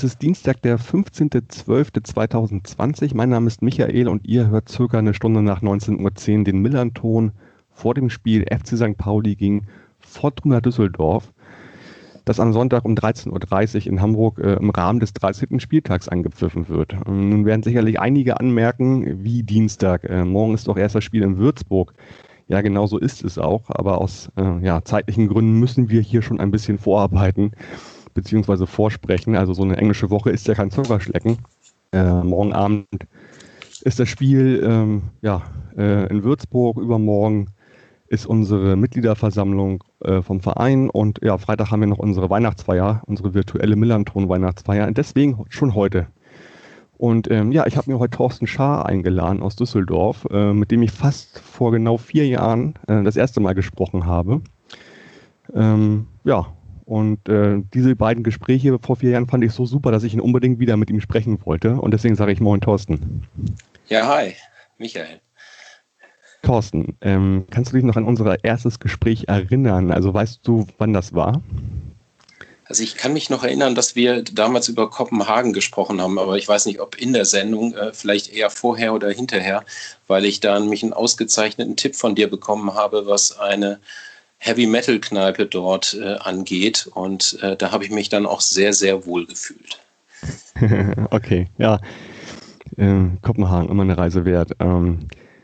Es ist Dienstag, der 15.12.2020. Mein Name ist Michael und ihr hört circa eine Stunde nach 19.10 Uhr den Millanton vor dem Spiel FC St. Pauli gegen Fortuna Düsseldorf, das am Sonntag um 13.30 Uhr in Hamburg äh, im Rahmen des 13. Spieltags angepfiffen wird. Ähm, nun werden sicherlich einige anmerken, wie Dienstag. Äh, morgen ist doch erst das Spiel in Würzburg. Ja, genau so ist es auch, aber aus äh, ja, zeitlichen Gründen müssen wir hier schon ein bisschen vorarbeiten beziehungsweise vorsprechen. Also so eine englische Woche ist ja kein Zuckerschlecken. Äh, morgen Abend ist das Spiel ähm, ja, äh, in Würzburg. Übermorgen ist unsere Mitgliederversammlung äh, vom Verein und ja, Freitag haben wir noch unsere Weihnachtsfeier, unsere virtuelle Millanton-Weihnachtsfeier. Und deswegen schon heute. Und ähm, ja, ich habe mir heute Thorsten Schaar eingeladen aus Düsseldorf, äh, mit dem ich fast vor genau vier Jahren äh, das erste Mal gesprochen habe. Ähm, ja, und äh, diese beiden Gespräche vor vier Jahren fand ich so super, dass ich ihn unbedingt wieder mit ihm sprechen wollte. Und deswegen sage ich Moin, Thorsten. Ja, hi, Michael. Thorsten, ähm, kannst du dich noch an unser erstes Gespräch erinnern? Also weißt du, wann das war? Also ich kann mich noch erinnern, dass wir damals über Kopenhagen gesprochen haben, aber ich weiß nicht, ob in der Sendung, äh, vielleicht eher vorher oder hinterher, weil ich da nämlich einen ausgezeichneten Tipp von dir bekommen habe, was eine Heavy Metal Kneipe dort äh, angeht. Und äh, da habe ich mich dann auch sehr, sehr wohl gefühlt. okay, ja. Äh, Kopenhagen, immer eine Reise wert. Ähm,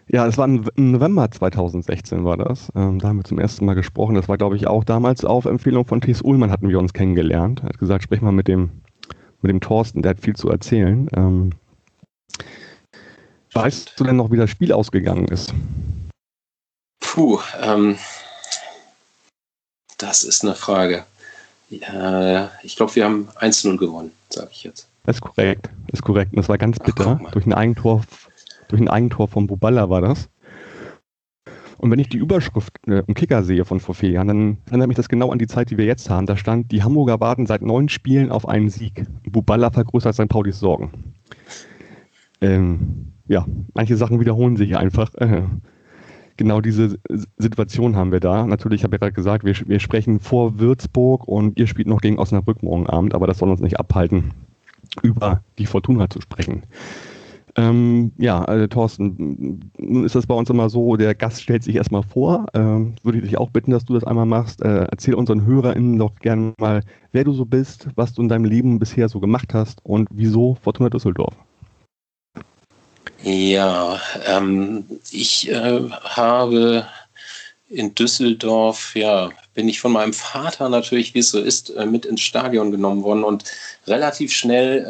ja, es war im November 2016 war das. Ähm, da haben wir zum ersten Mal gesprochen. Das war, glaube ich, auch damals auf Empfehlung von Thies Ullmann hatten wir uns kennengelernt. Er hat gesagt, sprich mal mit dem, mit dem Thorsten, der hat viel zu erzählen. Ähm, weißt du denn noch, wie das Spiel ausgegangen ist? Puh, ähm, das ist eine Frage. Ja, ich glaube, wir haben 1-0 gewonnen, sage ich jetzt. Das ist korrekt. Das ist korrekt. Und das war ganz bitter. Ach, durch, ein Eigentor, durch ein Eigentor von Buballa war das. Und wenn ich die Überschrift äh, im Kicker sehe von vor vier Jahren, dann erinnert mich das genau an die Zeit, die wir jetzt haben. Da stand, die Hamburger warten seit neun Spielen auf einen Sieg. Buballa vergrößert St. Paulis Sorgen. Ähm, ja, manche Sachen wiederholen sich einfach. Äh, genau diese Situation haben wir da. Natürlich habe ich gerade gesagt, wir, wir sprechen vor Würzburg und ihr spielt noch gegen Osnabrück morgen Abend, aber das soll uns nicht abhalten, über die Fortuna zu sprechen. Ähm, ja, also Thorsten, nun ist das bei uns immer so, der Gast stellt sich erstmal vor. Ähm, würde ich dich auch bitten, dass du das einmal machst. Äh, erzähl unseren HörerInnen doch gerne mal, wer du so bist, was du in deinem Leben bisher so gemacht hast und wieso Fortuna Düsseldorf. Ja, ähm, ich äh, habe in Düsseldorf, ja, bin ich von meinem Vater natürlich, wie es so ist, äh, mit ins Stadion genommen worden. Und relativ schnell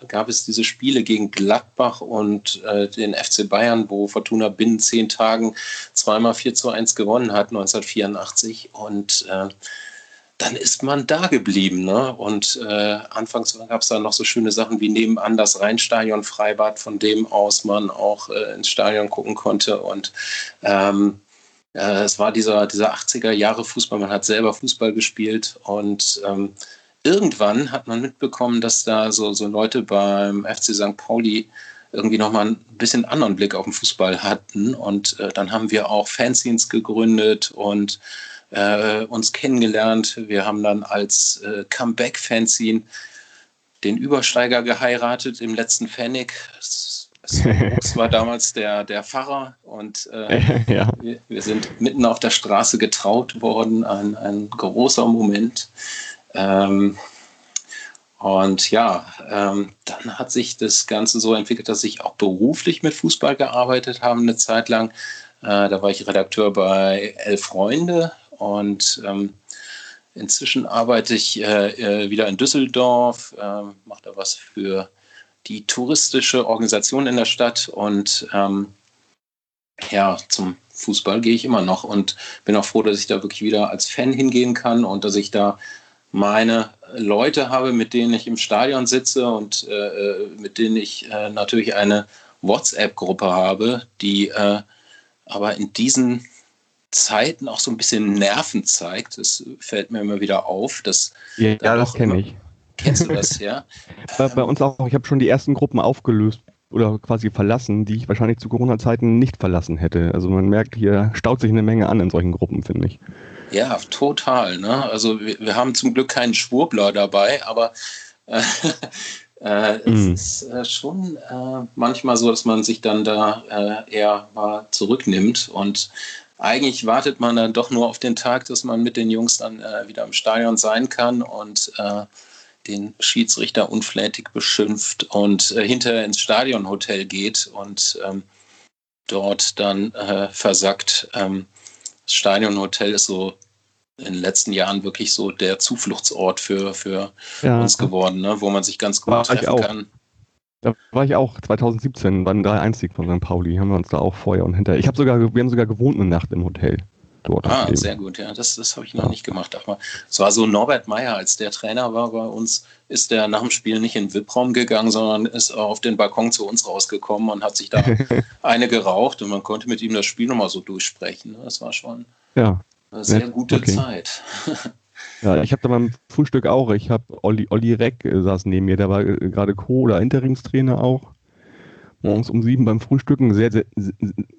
äh, gab es diese Spiele gegen Gladbach und äh, den FC Bayern, wo Fortuna binnen zehn Tagen zweimal 4 zu 1 gewonnen hat, 1984. Und äh, dann ist man da geblieben. Ne? Und äh, anfangs gab es da noch so schöne Sachen wie nebenan das Rheinstadion Freibad, von dem aus man auch äh, ins Stadion gucken konnte. Und ähm, äh, es war dieser, dieser 80er Jahre Fußball, man hat selber Fußball gespielt und ähm, irgendwann hat man mitbekommen, dass da so, so Leute beim FC St. Pauli irgendwie nochmal ein bisschen anderen Blick auf den Fußball hatten. Und äh, dann haben wir auch Fanzines gegründet und äh, uns kennengelernt. Wir haben dann als äh, Comeback-Fanzine den Übersteiger geheiratet im letzten Pfennig. Es, es war damals der, der Pfarrer und äh, ja. wir, wir, sind mitten auf der Straße getraut worden. Ein, ein großer Moment. Ähm, und ja, ähm, dann hat sich das Ganze so entwickelt, dass ich auch beruflich mit Fußball gearbeitet habe, eine Zeit lang. Äh, da war ich Redakteur bei Elf Freunde und ähm, inzwischen arbeite ich äh, äh, wieder in Düsseldorf, äh, mache da was für die touristische Organisation in der Stadt und ähm, ja, zum Fußball gehe ich immer noch und bin auch froh, dass ich da wirklich wieder als Fan hingehen kann und dass ich da meine Leute habe, mit denen ich im Stadion sitze und äh, äh mit denen ich äh, natürlich eine WhatsApp-Gruppe habe, die äh, aber in diesen Zeiten auch so ein bisschen Nerven zeigt. Das fällt mir immer wieder auf. Dass ja, da das kenne ich. Kennst du das, ja? Bei, bei uns auch, ich habe schon die ersten Gruppen aufgelöst oder quasi verlassen, die ich wahrscheinlich zu Corona-Zeiten nicht verlassen hätte. Also man merkt, hier staut sich eine Menge an in solchen Gruppen, finde ich. Ja, total. Ne? Also wir, wir, haben zum Glück keinen Schwurbler dabei, aber äh, äh, mhm. es ist äh, schon äh, manchmal so, dass man sich dann da äh, eher mal zurücknimmt und eigentlich wartet man dann doch nur auf den Tag, dass man mit den Jungs dann äh, wieder im Stadion sein kann und den Schiedsrichter unflätig beschimpft und hinterher ins Stadionhotel geht und ähm, dort dann versagt. Ähm, das Stadionhotel ist so in den letzten Jahren wirklich so der Zufluchtsort für, für ja. uns geworden, ne? wo man sich ganz gut treffen kann. Da war ich auch 2017 beim 3-1-Sieg von St. Pauli, haben wir uns da auch vorher und hinterher. Ich habe sogar, wir haben sogar gewohnt eine Nacht im Hotel. Dort ah, sehr gut, ja, das, das habe ich noch ja. nicht gemacht. Aber es war so, Norbert Meyer, als der Trainer war bei uns, ist der nach dem Spiel nicht in den VIP-Raum gegangen, sondern ist auf den Balkon zu uns rausgekommen und hat sich da eine geraucht und man konnte mit ihm das Spiel nochmal so durchsprechen. Das war schon ja. Eine sehr gute okay. Zeit. ja, ich habe da beim Frühstück auch, ich habe Olli, Olli Reck äh, saß neben mir, der war äh, gerade Co- oder Interimstrainer auch. Morgens um sieben beim Frühstücken, sehr, sehr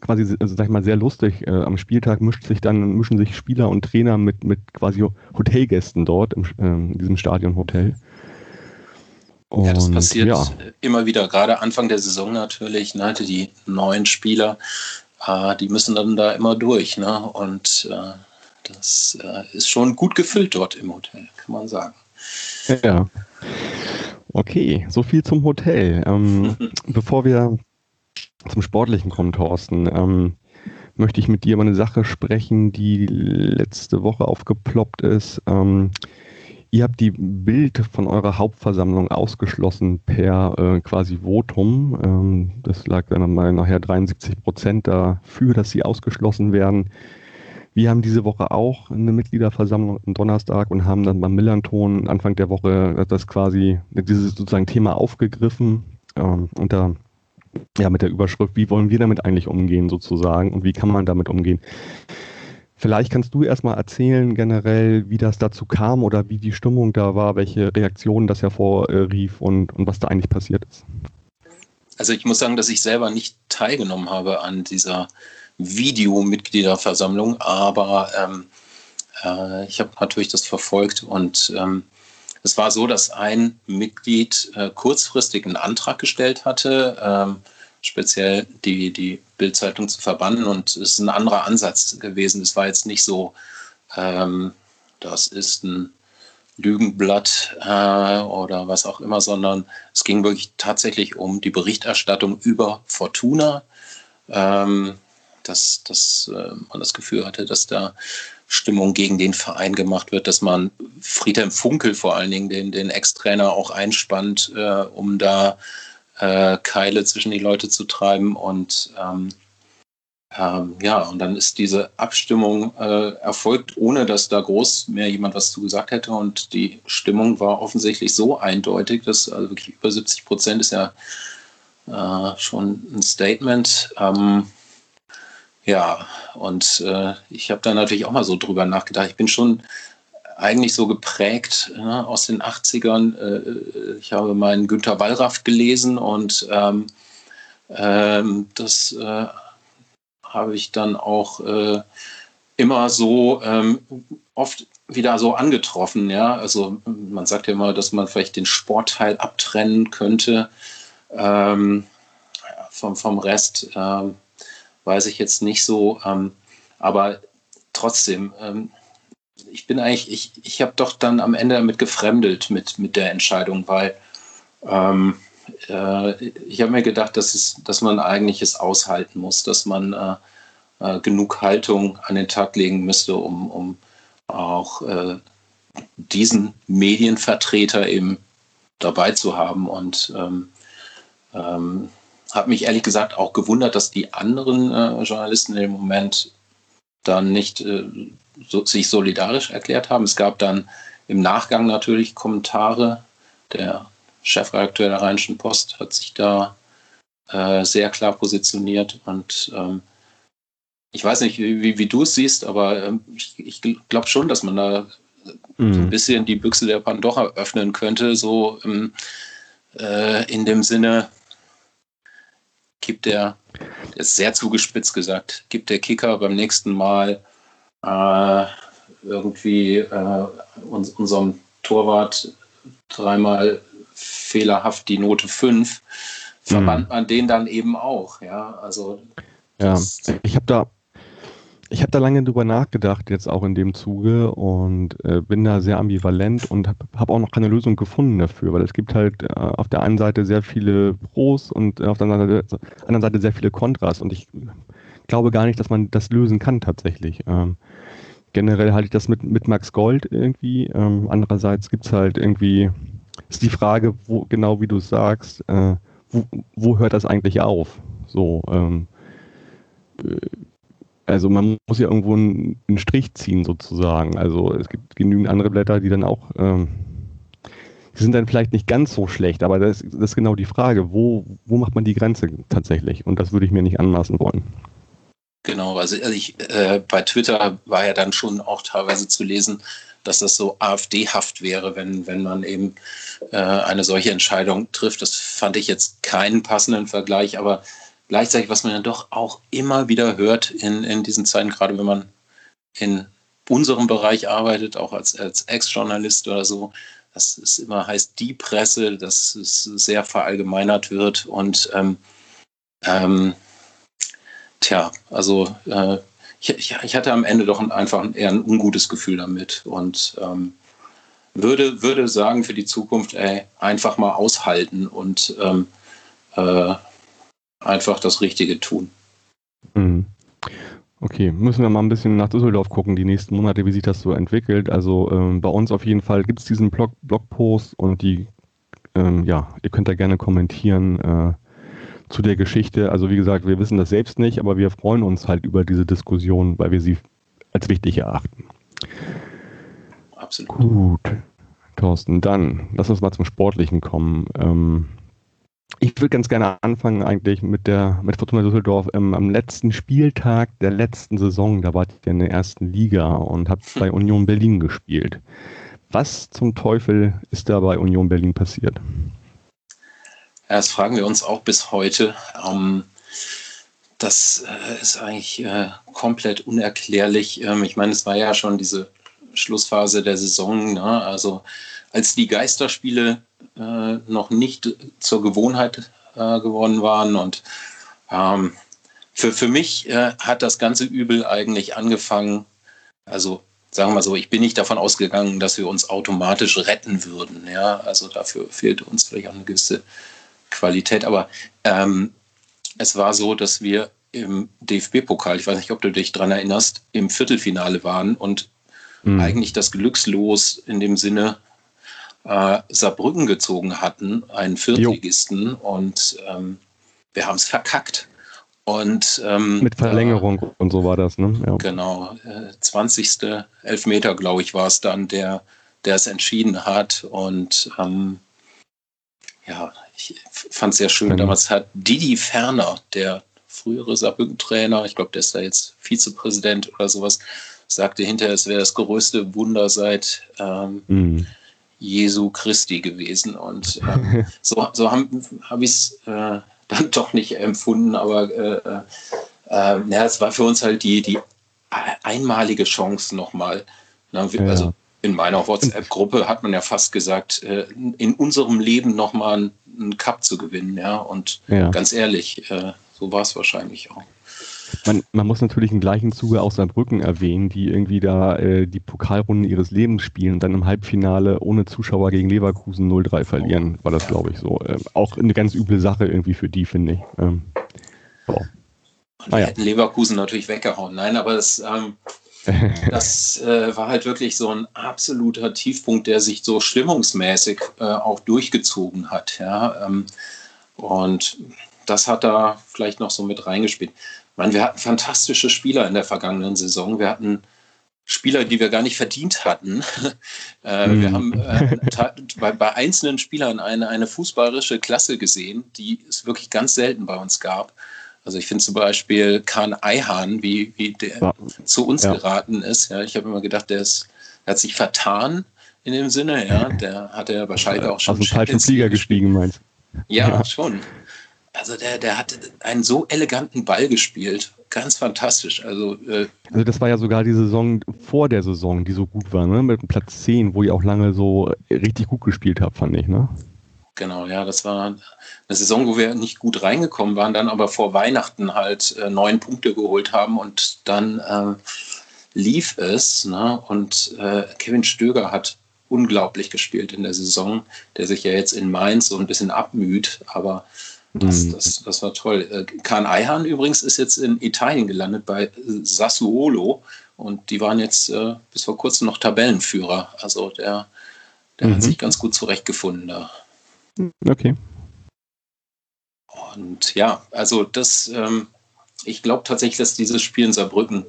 quasi, also sag ich mal, sehr lustig. Äh, am Spieltag mischt sich dann, mischen sich Spieler und Trainer mit, mit quasi Hotelgästen dort im, äh, in diesem Stadionhotel. Und, ja, das passiert ja. immer wieder, gerade Anfang der Saison natürlich, ne, die neuen Spieler, äh, die müssen dann da immer durch. Ne? Und äh, das äh, ist schon gut gefüllt dort im Hotel, kann man sagen. Ja. Okay, so viel zum Hotel. Ähm, bevor wir zum Sportlichen kommen, Thorsten, ähm, möchte ich mit dir über eine Sache sprechen, die letzte Woche aufgeploppt ist. Ähm, ihr habt die Bild von eurer Hauptversammlung ausgeschlossen per äh, quasi Votum. Ähm, das lag dann mal nachher 73 Prozent dafür, dass sie ausgeschlossen werden. Wir haben diese Woche auch eine Mitgliederversammlung am Donnerstag und haben dann beim Millanton Anfang der Woche das quasi, dieses sozusagen Thema aufgegriffen ähm, unter ja, mit der Überschrift, wie wollen wir damit eigentlich umgehen sozusagen und wie kann man damit umgehen. Vielleicht kannst du erstmal erzählen generell, wie das dazu kam oder wie die Stimmung da war, welche Reaktionen das hervorrief und, und was da eigentlich passiert ist. Also ich muss sagen, dass ich selber nicht teilgenommen habe an dieser Videomitgliederversammlung, aber ähm, äh, ich habe natürlich das verfolgt und ähm, es war so, dass ein Mitglied äh, kurzfristig einen Antrag gestellt hatte, ähm, speziell die, die Bildzeitung zu verbannen und es ist ein anderer Ansatz gewesen. Es war jetzt nicht so, ähm, das ist ein Lügenblatt äh, oder was auch immer, sondern es ging wirklich tatsächlich um die Berichterstattung über Fortuna. Ähm, dass, dass äh, man das Gefühl hatte, dass da Stimmung gegen den Verein gemacht wird, dass man Friedhelm Funkel vor allen Dingen, den, den Ex-Trainer, auch einspannt, äh, um da äh, Keile zwischen die Leute zu treiben. Und ähm, ähm, ja, und dann ist diese Abstimmung äh, erfolgt, ohne dass da groß mehr jemand was zu gesagt hätte. Und die Stimmung war offensichtlich so eindeutig, dass also wirklich über 70 Prozent ist ja äh, schon ein Statement. Ähm, ja, und äh, ich habe da natürlich auch mal so drüber nachgedacht. Ich bin schon eigentlich so geprägt ne, aus den 80ern. Äh, ich habe meinen Günter Wallraff gelesen und ähm, ähm, das äh, habe ich dann auch äh, immer so ähm, oft wieder so angetroffen. Ja, also man sagt ja immer, dass man vielleicht den Sportteil abtrennen könnte ähm, vom, vom Rest. Ähm, weiß ich jetzt nicht so. Ähm, aber trotzdem, ähm, ich bin eigentlich, ich, ich habe doch dann am Ende damit gefremdelt mit, mit der Entscheidung, weil ähm, äh, ich habe mir gedacht, dass, es, dass man eigentlich es aushalten muss, dass man äh, äh, genug Haltung an den Tag legen müsste, um, um auch äh, diesen Medienvertreter eben dabei zu haben. Und ähm, ähm, habe mich ehrlich gesagt auch gewundert, dass die anderen äh, Journalisten im Moment dann nicht äh, so, sich solidarisch erklärt haben. Es gab dann im Nachgang natürlich Kommentare. Der Chefredakteur der Rheinischen Post hat sich da äh, sehr klar positioniert und ähm, ich weiß nicht, wie, wie du es siehst, aber ähm, ich, ich glaube schon, dass man da mhm. so ein bisschen die Büchse der Pandora öffnen könnte, so im, äh, in dem Sinne, gibt der, der ist sehr zugespitzt gesagt, gibt der Kicker beim nächsten Mal äh, irgendwie äh, uns, unserem Torwart dreimal fehlerhaft die Note 5, verbannt mhm. man den dann eben auch. Ja, also. Ja, ich habe da, ich habe da lange drüber nachgedacht, jetzt auch in dem Zuge und äh, bin da sehr ambivalent und habe hab auch noch keine Lösung gefunden dafür, weil es gibt halt äh, auf der einen Seite sehr viele Pros und äh, auf der anderen Seite, sehr viele Kontras und ich glaube gar nicht, dass man das lösen kann tatsächlich. Ähm, generell halte ich das mit, mit Max Gold irgendwie. Ähm, andererseits gibt es halt irgendwie, ist die Frage, wo genau wie du sagst, äh, wo, wo hört das eigentlich auf? So, ähm, äh, also man muss ja irgendwo einen, einen, Strich ziehen sozusagen. Also es gibt genügend andere Blätter, die dann auch, ähm, die sind dann vielleicht nicht ganz so schlecht, aber das, das ist genau die Frage, wo, wo macht man die Grenze tatsächlich? Und das würde ich mir nicht anmaßen wollen. Genau, also ich, äh, bei Twitter war ja dann schon auch teilweise zu lesen, dass das so AfD-haft wäre, wenn, wenn man eben äh, eine solche Entscheidung trifft. Das fand ich jetzt keinen passenden Vergleich, aber gleichzeitig, was man ja doch auch immer wieder hört in, in diesen Zeiten, gerade wenn man in unserem Bereich arbeitet, auch als, als Ex-Journalist oder so, dass es immer heißt, die Presse, dass es sehr verallgemeinert wird und ähm, ähm, tja, also äh, ich, ich, hatte am Ende doch einfach eher ein ungutes Gefühl damit und ähm, würde, würde sagen für die Zukunft, ey, einfach mal aushalten und ähm, äh, einfach das Richtige tun. Mhm. Okay, müssen wir mal ein bisschen nach Düsseldorf gucken, die nächsten Monate, wie sich das so entwickelt. Also ähm, bei uns auf jeden Fall gibt es diesen Blog, Blogpost und die, ähm, ja, ihr könnt da gerne kommentieren. Äh, zu der Geschichte. Also wie gesagt, wir wissen das selbst nicht, aber wir freuen uns halt über diese Diskussion, weil wir sie als wichtig erachten. Absolut. Gut, Thorsten, dann lass uns mal zum Sportlichen kommen. Ähm, ich würde ganz gerne anfangen eigentlich mit der mit Fortuna Düsseldorf ähm, am letzten Spieltag der letzten Saison. Da wart ihr in der ersten Liga und habt bei Union Berlin gespielt. Was zum Teufel ist da bei Union Berlin passiert? Das fragen wir uns auch bis heute. Ähm, das äh, ist eigentlich äh, komplett unerklärlich. Ähm, ich meine, es war ja schon diese Schlussphase der Saison. Ne? Also als die Geisterspiele äh, noch nicht zur Gewohnheit äh, geworden waren. Und ähm, für, für mich äh, hat das ganze Übel eigentlich angefangen. Also sagen wir mal so, ich bin nicht davon ausgegangen, dass wir uns automatisch retten würden. Ja? Also dafür fehlt uns vielleicht auch eine gewisse Qualität. Aber ähm, es war so, dass wir im DFB-Pokal, ich weiß nicht, ob du dich daran erinnerst, im Viertelfinale waren und mhm. eigentlich das Glückslos in dem Sinne äh, Saarbrücken gezogen hatten, einen Viertligisten, jo. und ähm, wir haben es verkackt. Und, ähm, Mit Verlängerung äh, und so war das, ne? Ja. Genau, äh, 20. Elfmeter, glaube ich, war es dann, der, der es entschieden hat. Und ähm, ja, ich fand es sehr schön. Damals hat Didi Ferner, der frühere Saarbrücken-Trainer, ich glaube, der ist da jetzt Vizepräsident oder sowas, sagte hinterher, es wäre das größte Wunder seit ähm, mhm. Jesu Christi gewesen. Und ähm, so, so habe hab ich es äh, dann doch nicht empfunden, aber äh, äh, äh, es war für uns halt die, die einmalige Chance nochmal. Also ja in meiner WhatsApp-Gruppe hat man ja fast gesagt, äh, in unserem Leben nochmal einen Cup zu gewinnen. Ja, und ja. ganz ehrlich, äh, so war es wahrscheinlich auch. Man, man, muss natürlich im gleichen Zuge auch Saarbrücken erwähnen, die irgendwie da äh, die Pokalrunden ihres Lebens spielen und dann im Halbfinale ohne Zuschauer gegen Leverkusen 0-3 verlieren, war das, glaube ich, so. Ähm, auch eine ganz üble Sache irgendwie für die, finde ich. Ähm, so. Und ah, ja. hätten Leverkusen natürlich weggehauen. Nein, aber das, ähm, das äh, war halt wirklich so ein absoluter Tiefpunkt, der sich so stimmungsmäßig äh, auch durchgezogen hat. Ja? Ähm, und das hat da vielleicht noch so mit reingespielt. Meine, wir hatten fantastische Spieler in der vergangenen Saison. Wir hatten Spieler, die wir gar nicht verdient hatten. äh, mhm. Wir haben äh, bei, bei, einzelnen Spielern eine, eine fußballerische Klasse gesehen, die es wirklich ganz selten bei uns gab. Also ich finde zum Beispiel Kahn Eihan, wie, wie der ja. zu uns ja. geraten ist. Ja, ich habe immer gedacht, der ist er hat sich vertan in dem Sinne, ja. Der hatte ja wahrscheinlich auch schon. Dem falschen Flieger gestiegen, meinst ja, ja, schon. Also der, der hat einen so eleganten Ball gespielt. Ganz fantastisch. Also, äh, also das war ja sogar die Saison vor der Saison, die so gut war, ne? Mit Platz 10, wo ihr auch lange so richtig gut gespielt habt, fand ich, ne? Genau, ja, das war eine Saison, wo wir nicht gut reingekommen waren, dann aber vor Weihnachten halt äh, neun Punkte geholt haben und dann äh, lief es. Ne? Und äh, Kevin Stöger hat unglaublich gespielt in der Saison, der sich ja jetzt in Mainz so ein bisschen abmüht, aber das, mhm. das, das war toll. Äh, Kahn Eihan übrigens ist jetzt in Italien gelandet bei Sassuolo und die waren jetzt äh, bis vor kurzem noch Tabellenführer. Also der, der mhm. hat sich ganz gut zurechtgefunden da. Okay. Und ja, also das, ähm, ich glaube tatsächlich, dass dieses Spiel in Saarbrücken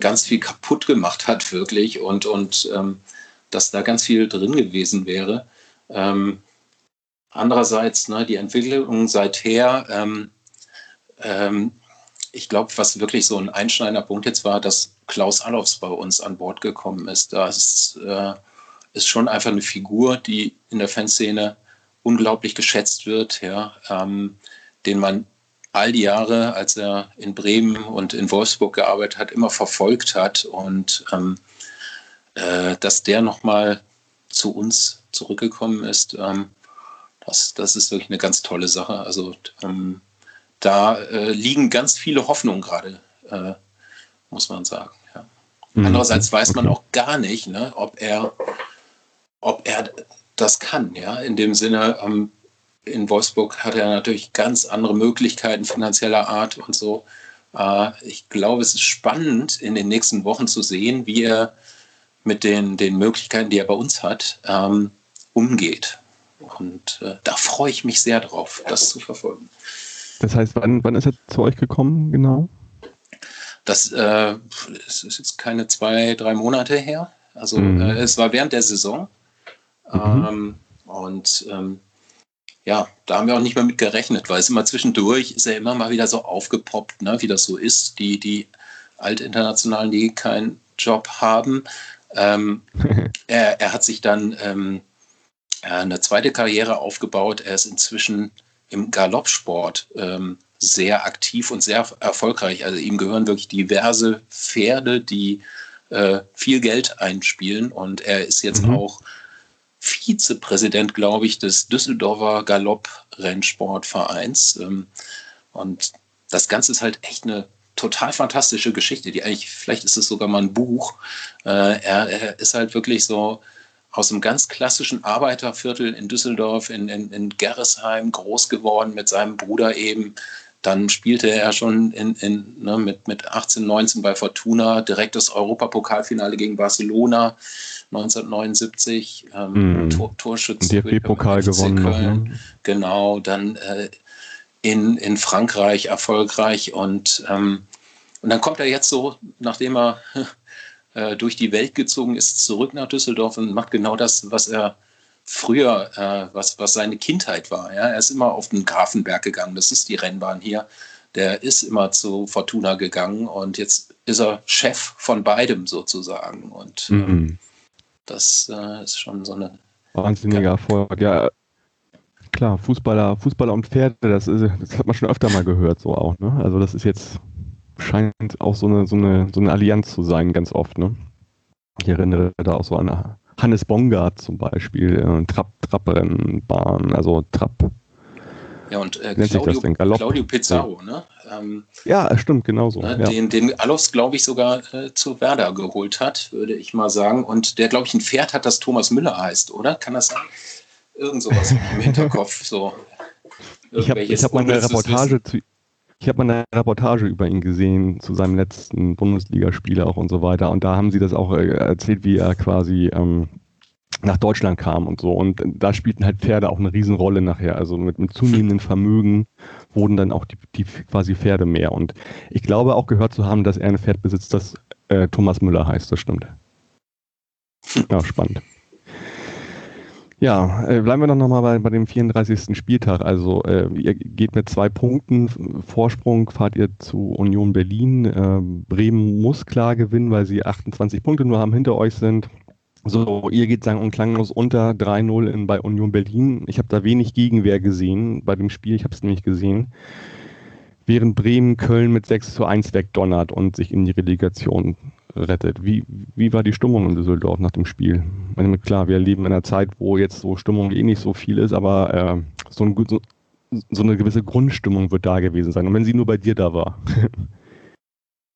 ganz viel kaputt gemacht hat, wirklich, und, und ähm, dass da ganz viel drin gewesen wäre. Ähm, andererseits, ne, die Entwicklung seither, ähm, ähm, ich glaube, was wirklich so ein einschneidender Punkt jetzt war, dass Klaus Allofs bei uns an Bord gekommen ist. Das äh, ist schon einfach eine Figur, die in der Fanszene unglaublich geschätzt wird, ja, ähm, den man all die Jahre, als er in Bremen und in Wolfsburg gearbeitet hat, immer verfolgt hat und ähm, äh, dass der nochmal zu uns zurückgekommen ist, ähm, das, das ist wirklich eine ganz tolle Sache. Also ähm, da äh, liegen ganz viele Hoffnungen gerade, äh, muss man sagen. Ja. Mhm. Andererseits weiß man auch gar nicht, ne, ob er, ob er das kann. Ja, in dem Sinne, ähm, in Wolfsburg hat er natürlich ganz andere Möglichkeiten finanzieller Art und so. Äh, ich glaube, es ist spannend, in den nächsten Wochen zu sehen, wie er mit den, den Möglichkeiten, die er bei uns hat, ähm, umgeht. Und äh, da freue ich mich sehr drauf, das zu verfolgen. Das heißt, wann, wann ist er zu euch gekommen, genau? Das, äh, ist jetzt keine zwei, drei Monate her. Also mhm. äh, es war während der Saison. Mhm. Ähm, und ähm, ja, da haben wir auch nicht mehr mit gerechnet, weil es immer zwischendurch ist er immer mal wieder so aufgepoppt, ne, wie das so ist, die, die Altinternationalen, die keinen Job haben. Ähm, er, er, hat sich dann ähm, eine zweite Karriere aufgebaut. Er ist inzwischen im Galoppsport ähm, sehr aktiv und sehr erfolgreich. Also ihm gehören wirklich diverse Pferde, die äh, viel Geld einspielen. Und er ist jetzt mhm. auch Vizepräsident, glaube ich, des Düsseldorfer Galopp-Rennsportvereins. Ähm, und das Ganze ist halt echt eine total fantastische Geschichte, die eigentlich, vielleicht ist es sogar mal ein Buch. Äh, er, er, ist halt wirklich so aus einem ganz klassischen Arbeiterviertel in Düsseldorf, in, in, in Gerresheim groß geworden mit seinem Bruder eben. Dann spielte er schon in, in, ne, mit, mit 18, 19 bei Fortuna direkt das Europapokalfinale gegen Barcelona 1979. Ähm, mm. Tor, Torschütze. DFB-Pokal gewonnen. Noch, ne? Genau, dann äh, in, in Frankreich erfolgreich und, ähm, und dann kommt er jetzt so, nachdem er äh, durch die Welt gezogen ist, zurück nach Düsseldorf und macht genau das, was er früher, äh, was, was seine Kindheit war. Ja? Er ist immer auf den Grafenberg gegangen, das ist die Rennbahn hier. Der ist immer zu Fortuna gegangen und jetzt ist er Chef von beidem sozusagen. Und äh, mhm. das äh, ist schon so eine. Wahnsinniger Erfolg. Ja, klar, Fußballer, Fußballer und Pferde, das, ist, das hat man schon öfter mal gehört, so auch. Ne? Also das ist jetzt, scheint auch so eine, so eine, so eine Allianz zu sein, ganz oft. Ne? Ich erinnere da auch so an Hannes Bongard zum Beispiel, äh, Trapp, Trapprennbahn, also Trapp. Ja, und äh, Claudio, Claudio Pizarro, ne? Ähm, ja, stimmt, genauso. Ne, ja. Den, den Allos, glaube ich, sogar äh, zu Werder geholt hat, würde ich mal sagen. Und der, glaube ich, ein Pferd hat, das Thomas Müller heißt, oder? Kann das sein? Irgend sowas im Hinterkopf. So. Ich habe hab mal eine Reportage zu, ich habe mal eine Reportage über ihn gesehen zu seinem letzten Bundesligaspiel auch und so weiter. Und da haben sie das auch äh, erzählt, wie er quasi ähm, nach Deutschland kam und so. Und da spielten halt Pferde auch eine Riesenrolle nachher. Also mit einem zunehmenden Vermögen wurden dann auch die, die quasi Pferde mehr. Und ich glaube auch gehört zu haben, dass er ein Pferd besitzt, das äh, Thomas Müller heißt. Das stimmt. Ja, spannend. Ja, äh, bleiben wir doch nochmal bei, bei dem 34. Spieltag. Also äh, ihr geht mit zwei Punkten Vorsprung, fahrt ihr zu Union Berlin. Äh, Bremen muss klar gewinnen, weil sie 28 Punkte nur haben hinter euch sind. So, ihr geht sagen und klanglos unter 3-0 bei Union Berlin. Ich habe da wenig Gegenwehr gesehen bei dem Spiel, ich habe es nämlich gesehen. Während Bremen Köln mit 6 zu 1 wegdonnert und sich in die Relegation rettet. Wie, wie war die Stimmung in Düsseldorf nach dem Spiel? Meine, klar, wir leben in einer Zeit, wo jetzt so Stimmung eh nicht so viel ist, aber äh, so, ein, so, so eine gewisse Grundstimmung wird da gewesen sein. Und wenn sie nur bei dir da war.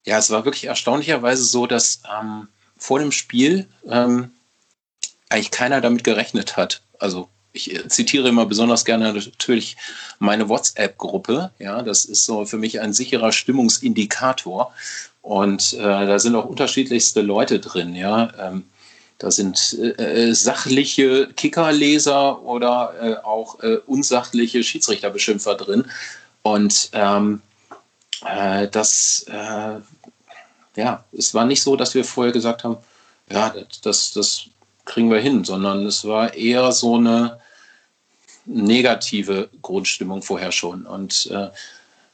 Ja, es war wirklich erstaunlicherweise so, dass ähm, vor dem Spiel ähm, eigentlich keiner damit gerechnet hat. Also ich äh, zitiere immer besonders gerne natürlich meine WhatsApp-Gruppe. Ja, das ist so für mich ein sicherer Stimmungsindikator. Und äh, da sind auch unterschiedlichste Leute drin. Ja, ähm, da sind äh, äh sachliche Kickerleser oder äh, auch äh, unsachliche Schiedsrichterbeschimpfer drin. Und ähm, das, ja, es war nicht so, dass wir vorher gesagt haben, ja, das, das kriegen wir hin, sondern es war eher so eine negative Grundstimmung vorher schon. Und äh,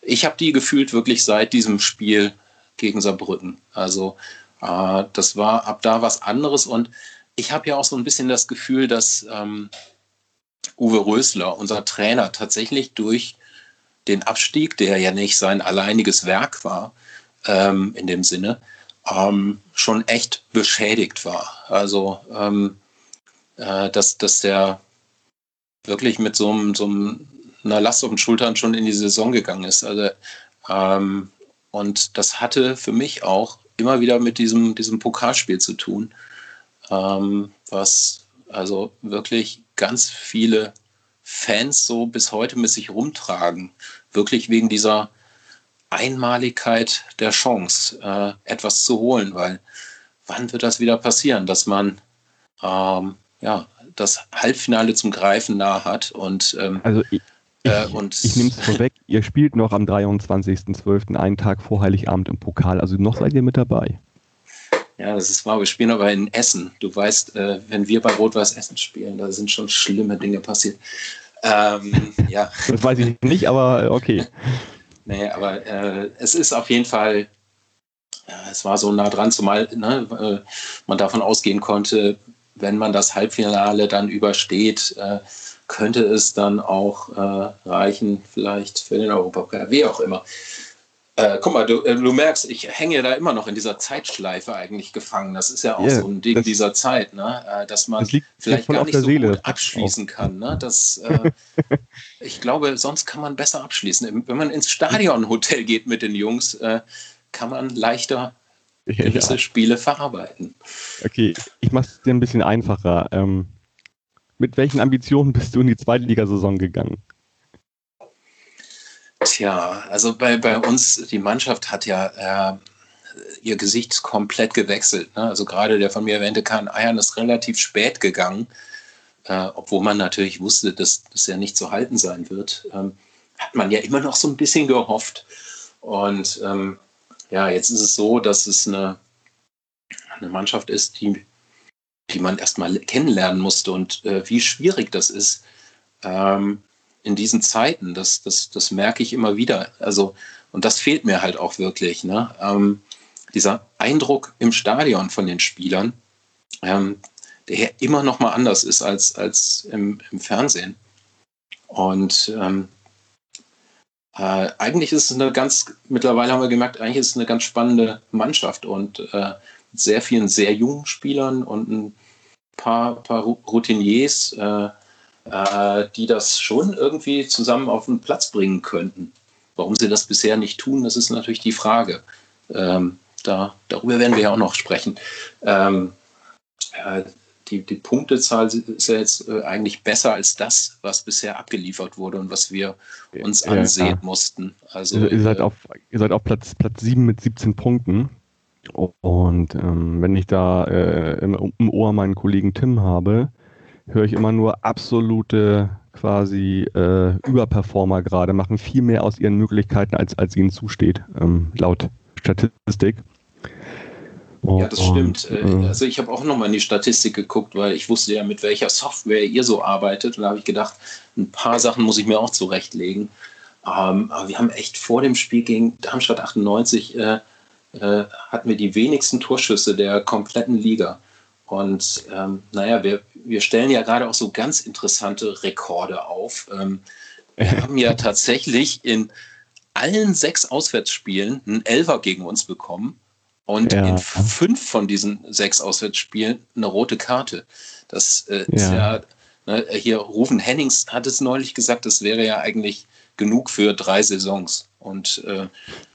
ich habe die gefühlt wirklich seit diesem Spiel gegen Saarbrücken. Also äh, das war ab da was anderes. Und ich habe ja auch so ein bisschen das Gefühl, dass ähm, Uwe Rösler, unser Trainer, tatsächlich durch den Abstieg, der ja nicht sein alleiniges Werk war, ähm, in dem Sinne, ähm, schon echt beschädigt war. Also, ähm, äh, dass, dass der wirklich mit so, einem, so einer Last auf den Schultern schon in die Saison gegangen ist. Also, ähm, und das hatte für mich auch immer wieder mit diesem, diesem Pokalspiel zu tun, ähm, was also wirklich ganz viele Fans so bis heute mit sich rumtragen. Wirklich wegen dieser Einmaligkeit der Chance, äh, etwas zu holen, weil wann wird das wieder passieren, dass man ähm, ja, das Halbfinale zum Greifen nah hat und ähm, also ich, äh, und ich nehme es vorweg, ihr spielt noch am 23.12., einen Tag vor Heiligabend im Pokal, also noch seid ihr mit dabei. Ja, das ist wahr. Wir spielen aber in Essen. Du weißt, äh, wenn wir bei Rot-Weiß Essen spielen, da sind schon schlimme Dinge passiert. Ähm, ja. Das weiß ich nicht, aber okay. Nee, aber äh, es ist auf jeden Fall, ja, es war so nah dran, zumal ne, äh, man davon ausgehen konnte, wenn man das Halbfinale dann übersteht, äh, könnte es dann auch äh, reichen, vielleicht für den Europapokal, wie auch immer. Äh, guck mal, du, äh, du, merkst, ich hänge da immer noch in dieser Zeitschleife eigentlich gefangen. Das ist ja auch yeah, so ein Ding dieser Zeit, ne? Äh, dass man vielleicht gar nicht so Seele. gut abschließen kann. Ne? Das, äh, ich glaube, sonst kann man besser abschließen. Wenn man ins Stadionhotel geht mit den Jungs, äh, kann man leichter gewisse ja. Spiele verarbeiten. Okay, ich mache es dir ein bisschen einfacher. Ähm, mit welchen Ambitionen bist du in die Zweitligasaison gegangen? Tja, also bei, bei uns, die Mannschaft hat ja äh, ihr Gesicht komplett gewechselt. Ne? Also gerade der von mir erwähnte Kahn Eiern ist relativ spät gegangen, äh, obwohl man natürlich wusste, dass das ja nicht zu halten sein wird. Ähm, hat man ja immer noch so ein bisschen gehofft. Und ähm, ja, jetzt ist es so, dass es eine, eine Mannschaft ist, die, die man erstmal kennenlernen musste und äh, wie schwierig das ist. Ähm, in diesen Zeiten, das, das, das merke ich immer wieder. Also, und das fehlt mir halt auch wirklich. Ne? Ähm, dieser Eindruck im Stadion von den Spielern, ähm, der immer noch mal anders ist als, als im, im Fernsehen. Und ähm, äh, eigentlich ist es eine ganz, mittlerweile haben wir gemerkt, eigentlich ist es eine ganz spannende Mannschaft und äh, mit sehr vielen sehr jungen Spielern und ein paar, paar Routiniers, äh, äh, die das schon irgendwie zusammen auf den Platz bringen könnten. Warum sie das bisher nicht tun, das ist natürlich die Frage. Ähm, da, darüber werden wir ja auch noch sprechen. Ähm, äh, die, die Punktezahl ist ja jetzt äh, eigentlich besser als das, was bisher abgeliefert wurde und was wir uns ja, ansehen ja. mussten. Also, ihr, seid äh, auf, ihr seid auf Platz, Platz 7 mit 17 Punkten. Und ähm, wenn ich da äh, im, im Ohr meinen Kollegen Tim habe, höre ich immer nur absolute quasi äh, Überperformer gerade, machen viel mehr aus ihren Möglichkeiten, als, als ihnen zusteht, ähm, laut Statistik. Ja, das stimmt. Äh, äh, also ich habe auch nochmal in die Statistik geguckt, weil ich wusste ja, mit welcher Software ihr so arbeitet. Und da habe ich gedacht, ein paar Sachen muss ich mir auch zurechtlegen. Ähm, aber wir haben echt vor dem Spiel gegen Darmstadt 98 äh, äh, hatten wir die wenigsten Torschüsse der kompletten Liga. Und ähm, naja, wir, wir stellen ja gerade auch so ganz interessante Rekorde auf. Ähm, wir haben ja tatsächlich in allen sechs Auswärtsspielen einen Elfer gegen uns bekommen und ja. in fünf von diesen sechs Auswärtsspielen eine rote Karte. Das äh, ist ja, ne, hier Rufen Hennings hat es neulich gesagt, das wäre ja eigentlich genug für drei Saisons. Und äh,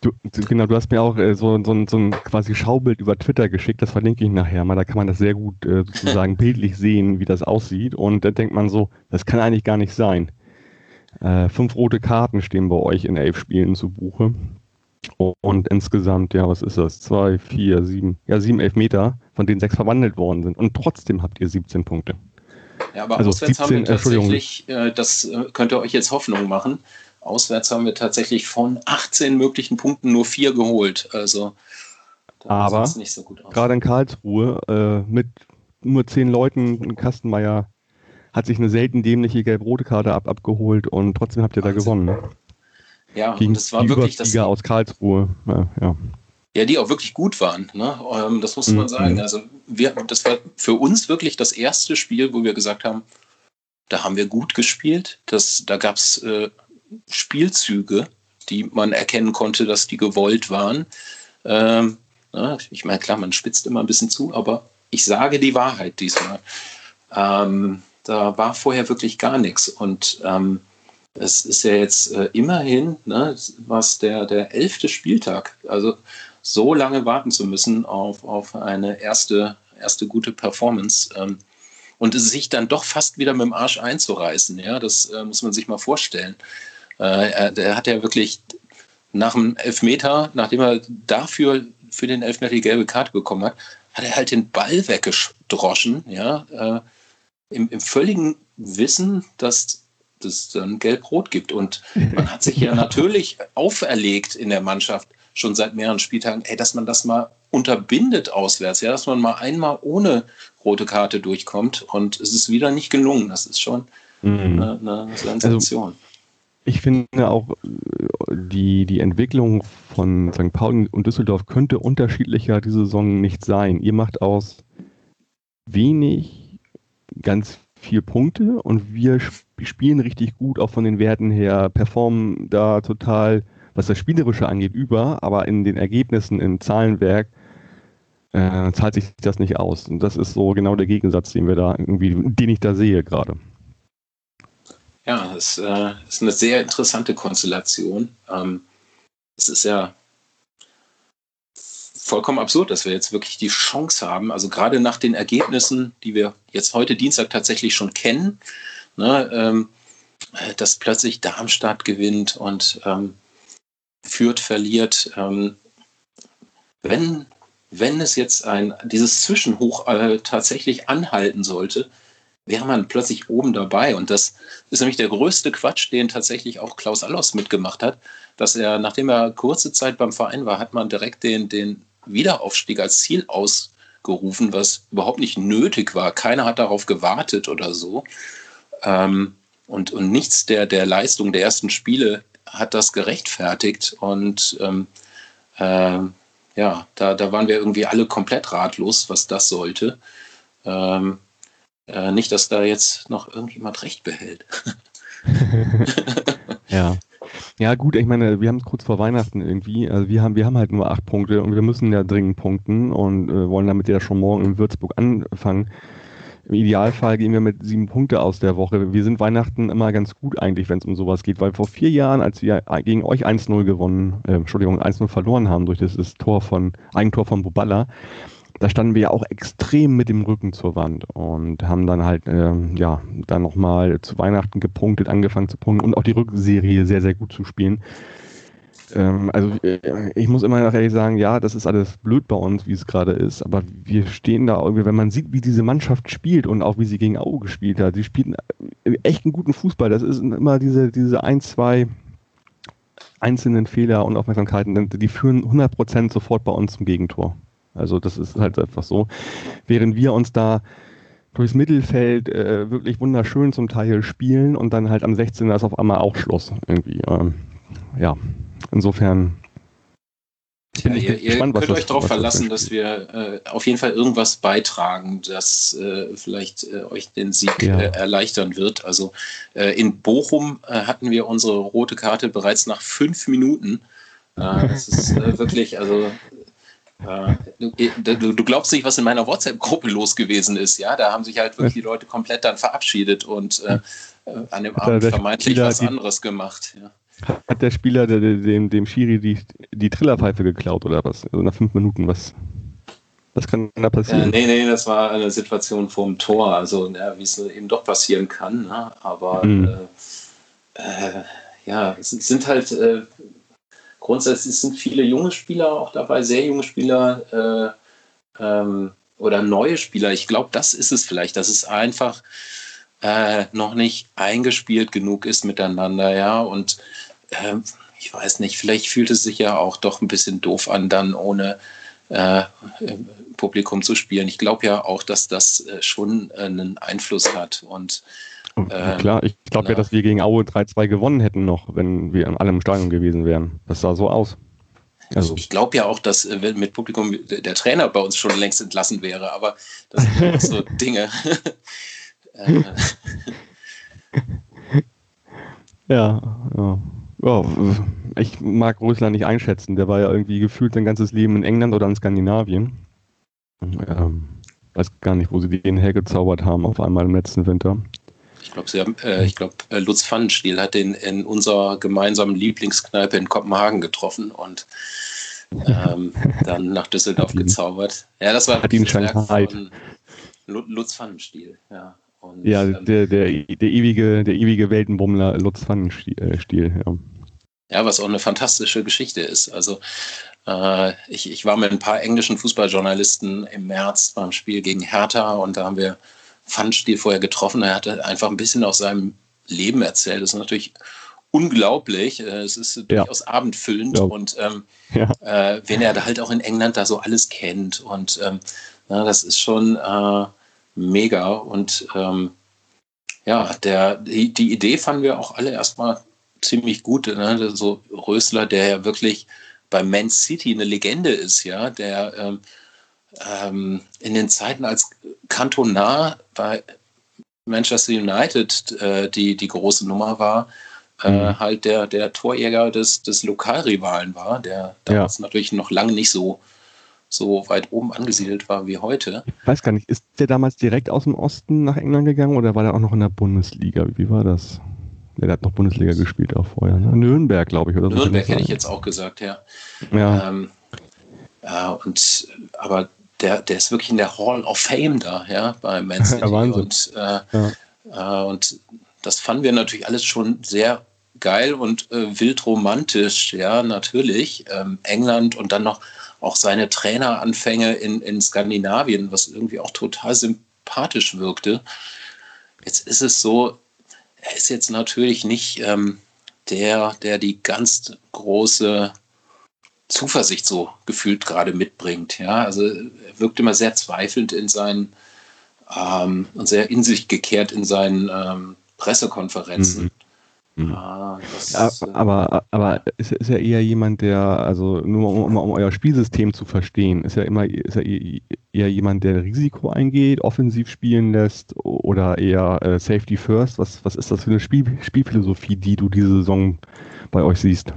du, genau, du hast mir auch äh, so, so, so, ein quasi Schaubild über Twitter geschickt, das verlinke ich nachher mal. Da kann man das sehr gut äh, sozusagen bildlich sehen, wie das aussieht. Und da denkt man so, das kann eigentlich gar nicht sein. Äh, fünf rote Karten stehen bei euch in elf Spielen zu Buche. Und insgesamt, ja, was ist das? Zwei, vier, sieben, ja, sieben Elfmeter, von denen sechs verwandelt worden sind. Und trotzdem habt ihr 17 Punkte. Ja, aber also auswärts 17, haben wir tatsächlich, äh, das äh, könnte euch jetzt Hoffnung machen. Auswärts haben wir tatsächlich von 18 möglichen Punkten nur vier geholt. Also aber so gerade in Karlsruhe äh, mit nur zehn Leuten, Kastenmeier hat sich eine selten dämliche gelb-rote Karte ab abgeholt und trotzdem habt ihr da gewonnen. Ne? Ja, Gegen und das war wirklich das. aus Karlsruhe. Ja, ja. ja, die auch wirklich gut waren. Ne? Ähm, das muss man mhm. sagen. Also wir, das war für uns wirklich das erste Spiel, wo wir gesagt haben, da haben wir gut gespielt. Das, da gab es äh, Spielzüge, die man erkennen konnte, dass die gewollt waren. Ähm, na, ich meine, klar, man spitzt immer ein bisschen zu, aber ich sage die Wahrheit diesmal. Ähm, da war vorher wirklich gar nichts. Und ähm, es ist ja jetzt äh, immerhin, ne, was der, der elfte Spieltag, also so lange warten zu müssen auf, auf eine erste, erste gute Performance. Ähm, und sich dann doch fast wieder mit dem Arsch einzureißen, ja, das äh, muss man sich mal vorstellen. Äh, er, der hat ja wirklich nach dem Elfmeter, nachdem er dafür für den Elfmeter die gelbe Karte bekommen hat, hat er halt den Ball weggedroschen, ja, äh, im, im völligen Wissen, dass es dann gelb-rot gibt. Und man hat sich ja natürlich auferlegt in der Mannschaft schon seit mehreren Spieltagen, ey, dass man das mal unterbindet auswärts, ja, dass man mal einmal ohne rote Karte durchkommt. Und es ist wieder nicht gelungen. Das ist schon mhm. eine, eine Sensation. Also, ich finde auch, die, die Entwicklung von St. Pauli und Düsseldorf könnte unterschiedlicher diese Saison nicht sein. Ihr macht aus wenig ganz viel Punkte und wir spielen richtig gut, auch von den Werten her, performen da total, was das Spielerische angeht, über, aber in den Ergebnissen im Zahlenwerk äh, zahlt sich das nicht aus. Und das ist so genau der Gegensatz, den wir da irgendwie, den ich da sehe gerade. Ja, es äh, ist eine sehr interessante Konstellation. Ähm, es ist ja vollkommen absurd, dass wir jetzt wirklich die Chance haben, also gerade nach den Ergebnissen, die wir jetzt heute Dienstag tatsächlich schon kennen, ne, ähm, dass plötzlich Darmstadt gewinnt und ähm, Fürth verliert. Ähm, wenn, wenn es jetzt ein, dieses Zwischenhoch äh, tatsächlich anhalten sollte, wäre man plötzlich oben dabei. Und das ist nämlich der größte Quatsch, den tatsächlich auch Klaus Allers mitgemacht hat, dass er, nachdem er kurze Zeit beim Verein war, hat man direkt den, den Wiederaufstieg als Ziel ausgerufen, was überhaupt nicht nötig war. Keiner hat darauf gewartet oder so. Ähm, und, und nichts der, der Leistung der ersten Spiele hat das gerechtfertigt. Und ähm, äh, ja, da, da waren wir irgendwie alle komplett ratlos, was das sollte. Ähm, äh, nicht, dass da jetzt noch irgendjemand Recht behält. ja. Ja, gut, ich meine, wir haben es kurz vor Weihnachten irgendwie. Also wir haben, wir haben halt nur acht Punkte und wir müssen ja dringend punkten und äh, wollen damit ja schon morgen in Würzburg anfangen. Im Idealfall gehen wir mit sieben Punkte aus der Woche. Wir sind Weihnachten immer ganz gut eigentlich, wenn es um sowas geht, weil vor vier Jahren, als wir gegen euch 1-0 gewonnen, äh, Entschuldigung, 1-0 verloren haben durch das, Tor von, Eigentor von Buballa, da standen wir ja auch extrem mit dem Rücken zur Wand und haben dann halt, äh, ja, dann nochmal zu Weihnachten gepunktet, angefangen zu punkten und auch die Rückserie sehr, sehr gut zu spielen. Ähm, also äh, ich muss immer noch ehrlich sagen, ja, das ist alles blöd bei uns, wie es gerade ist, aber wir stehen da irgendwie, wenn man sieht, wie diese Mannschaft spielt und auch wie sie gegen Auge gespielt hat, sie spielen echt einen guten Fußball. Das ist immer diese, diese ein, zwei einzelnen Fehler und Aufmerksamkeiten, die führen 100% sofort bei uns zum Gegentor. Also das ist halt einfach so. Während wir uns da durchs Mittelfeld äh, wirklich wunderschön zum Teil spielen und dann halt am 16. ist auf einmal auch Schluss irgendwie. Ähm, ja, insofern Ja, ihr, ihr gespannt, könnt euch darauf verlassen, dass wir äh, auf jeden Fall irgendwas beitragen, das äh, vielleicht äh, euch den Sieg ja. Äh, erleichtern wird. Also äh, in Bochum hatten wir unsere rote Karte bereits nach fünf Minuten. das ist wirklich, also du, du, glaubst nicht, was in meiner WhatsApp-Gruppe los gewesen ist. Ja, da haben sich halt wirklich die Leute komplett dann verabschiedet und an dem Abend vermeintlich Spieler, was anderes gemacht. Ja. Hat der Spieler dem, dem Schiri die, die Trillerpfeife geklaut oder was? Also nach fünf Minuten, was, was kann da passieren? Ja, nee, nee, das war eine Situation vorm Tor, also ja, wie es eben doch passieren kann. Ne? Aber mhm. äh, äh, ja, es sind halt äh, grundsätzlich sind viele junge Spieler auch dabei, sehr junge Spieler äh, ähm, oder neue Spieler. Ich glaube, das ist es vielleicht, dass es einfach äh, noch nicht eingespielt genug ist miteinander, ja, und äh, ich weiß nicht, vielleicht fühlt es sich ja auch doch ein bisschen doof an, dann ohne äh, Publikum zu spielen. Ich glaube ja auch, dass das äh, schon äh, einen Einfluss hat. Und äh, klar, ich glaube ja, dass wir gegen Aue 3-2 gewonnen hätten noch, wenn wir alle im Stadion gewesen wären. Das sah so aus. Also. Ich glaube ja auch, dass äh, mit Publikum der Trainer bei uns schon längst entlassen wäre, aber das sind so Dinge. ja, ja. Oh, ich mag Russland nicht einschätzen. Der war ja irgendwie gefühlt sein ganzes Leben in England oder in Skandinavien. Ähm, weiß gar nicht, wo sie den hergezaubert haben, auf einmal im letzten Winter. Ich glaube, äh, ich äh, Lutz Pfannenstiel hat den in unserer gemeinsamen Lieblingskneipe in Kopenhagen getroffen und ähm, dann nach Düsseldorf gezaubert. Ja, das war hat ihn Werk von Lutz Pfannenstiel, ja. Und, ja, ähm, der, der, der, ewige, der ewige Weltenbummler Lutz Pfannenstiel, ja. Ja, was auch eine fantastische Geschichte ist. Also äh, ich, ich war mit ein paar englischen Fußballjournalisten im März beim Spiel gegen Hertha und da haben wir Pfannenstiel vorher getroffen. Er hatte einfach ein bisschen aus seinem Leben erzählt. Das ist natürlich unglaublich. Äh, es ist durchaus ja. abendfüllend ja. und ähm, ja. äh, wenn er da halt auch in England da so alles kennt und ähm, na, das ist schon äh, mega. Und ähm, ja, der, die, die Idee fanden wir auch alle erstmal ziemlich gut. Ne? So Rösler, der ja wirklich bei Man City eine Legende ist, ja, der ähm, in den Zeiten als Kantonar bei Manchester United äh, die, die große Nummer war, äh, mhm. halt der, der Torjäger des, des Lokalrivalen war, der damals ja. natürlich noch lange nicht so so weit oben angesiedelt war wie heute. Ich weiß gar nicht, ist der damals direkt aus dem Osten nach England gegangen oder war der auch noch in der Bundesliga? Wie war das? Der hat noch Bundesliga gespielt auch vorher. Ne? Nürnberg, glaube ich, oder so. Nürnberg hätte ich jetzt auch gesagt, ja. Ja. Ähm, ja und, aber der, der ist wirklich in der Hall of Fame da, ja, bei Man City. ja, Wahnsinn. Und, äh, ja. äh, und das fanden wir natürlich alles schon sehr geil und äh, wild romantisch, ja, natürlich. Ähm, England und dann noch auch seine Traineranfänge in, in Skandinavien, was irgendwie auch total sympathisch wirkte. Jetzt ist es so, er ist jetzt natürlich nicht ähm, der, der die ganz große Zuversicht so gefühlt gerade mitbringt. Ja, also er wirkt immer sehr zweifelnd in seinen ähm, und sehr in sich gekehrt in seinen ähm, Pressekonferenzen. Mhm. Mhm. Ah, ja, aber, aber ist, ist er eher jemand, der, also nur um, um, euer Spielsystem zu verstehen, ist er immer ist er eher jemand, der Risiko eingeht, offensiv spielen lässt oder eher äh, Safety First? Was, was ist das für eine Spiel, Spielphilosophie, die du diese Saison bei euch siehst?